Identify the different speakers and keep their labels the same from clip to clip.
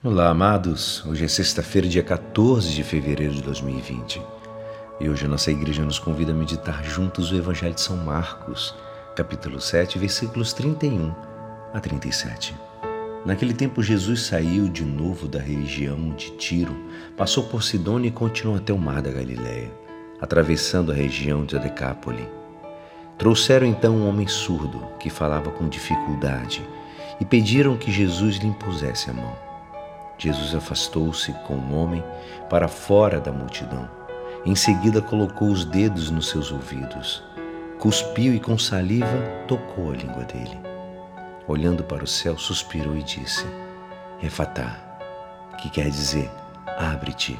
Speaker 1: Olá, amados. Hoje é sexta-feira, dia 14 de fevereiro de 2020. E hoje a nossa igreja nos convida a meditar juntos o Evangelho de São Marcos, capítulo 7, versículos 31 a 37. Naquele tempo, Jesus saiu de novo da região de Tiro, passou por Sidônia e continuou até o mar da Galiléia, atravessando a região de Decápole. Trouxeram então um homem surdo que falava com dificuldade e pediram que Jesus lhe impusesse a mão. Jesus afastou-se com o homem para fora da multidão. Em seguida, colocou os dedos nos seus ouvidos, cuspiu e com saliva tocou a língua dele. Olhando para o céu, suspirou e disse: Refatá, que quer dizer, abre-te.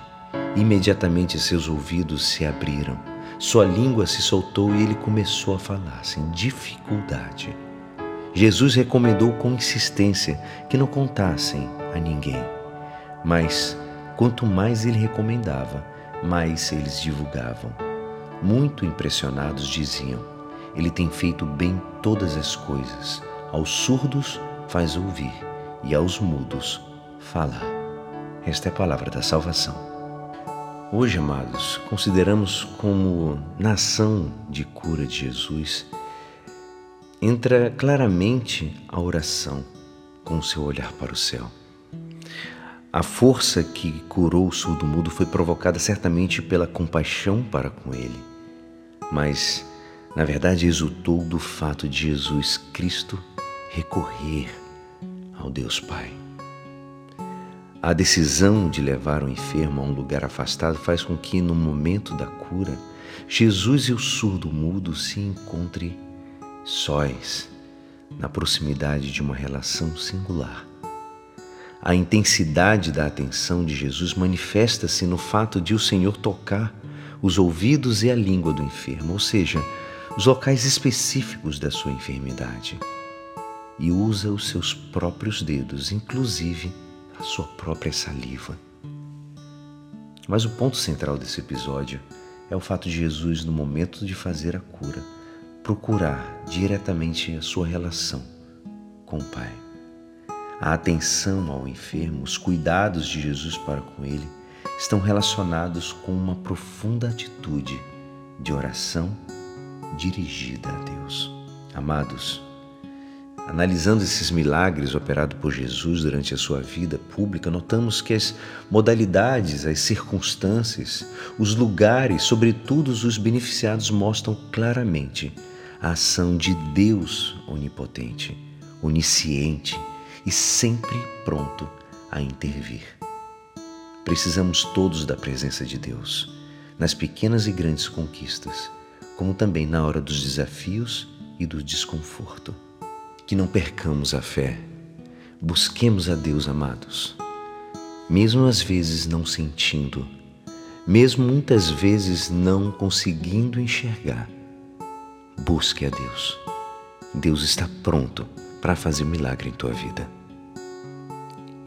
Speaker 1: Imediatamente seus ouvidos se abriram, sua língua se soltou e ele começou a falar sem dificuldade. Jesus recomendou com insistência que não contassem a ninguém mas quanto mais ele recomendava, mais eles divulgavam. Muito impressionados diziam: Ele tem feito bem todas as coisas. Aos surdos faz ouvir e aos mudos falar. Esta é a palavra da salvação. Hoje, amados, consideramos como nação de cura de Jesus, entra claramente a oração com o seu olhar para o céu. A força que curou o surdo-mudo foi provocada certamente pela compaixão para com ele, mas, na verdade, resultou do fato de Jesus Cristo recorrer ao Deus Pai. A decisão de levar o enfermo a um lugar afastado faz com que, no momento da cura, Jesus e o surdo-mudo se encontrem sóis, na proximidade de uma relação singular. A intensidade da atenção de Jesus manifesta-se no fato de o Senhor tocar os ouvidos e a língua do enfermo, ou seja, os locais específicos da sua enfermidade, e usa os seus próprios dedos, inclusive a sua própria saliva. Mas o ponto central desse episódio é o fato de Jesus, no momento de fazer a cura, procurar diretamente a sua relação com o Pai. A atenção ao enfermo, os cuidados de Jesus para com ele, estão relacionados com uma profunda atitude de oração dirigida a Deus. Amados, analisando esses milagres operados por Jesus durante a sua vida pública, notamos que as modalidades, as circunstâncias, os lugares, sobretudo os beneficiados, mostram claramente a ação de Deus onipotente, onisciente e sempre pronto a intervir. Precisamos todos da presença de Deus, nas pequenas e grandes conquistas, como também na hora dos desafios e do desconforto. Que não percamos a fé. Busquemos a Deus, amados. Mesmo às vezes não sentindo, mesmo muitas vezes não conseguindo enxergar, busque a Deus. Deus está pronto para fazer milagre em tua vida.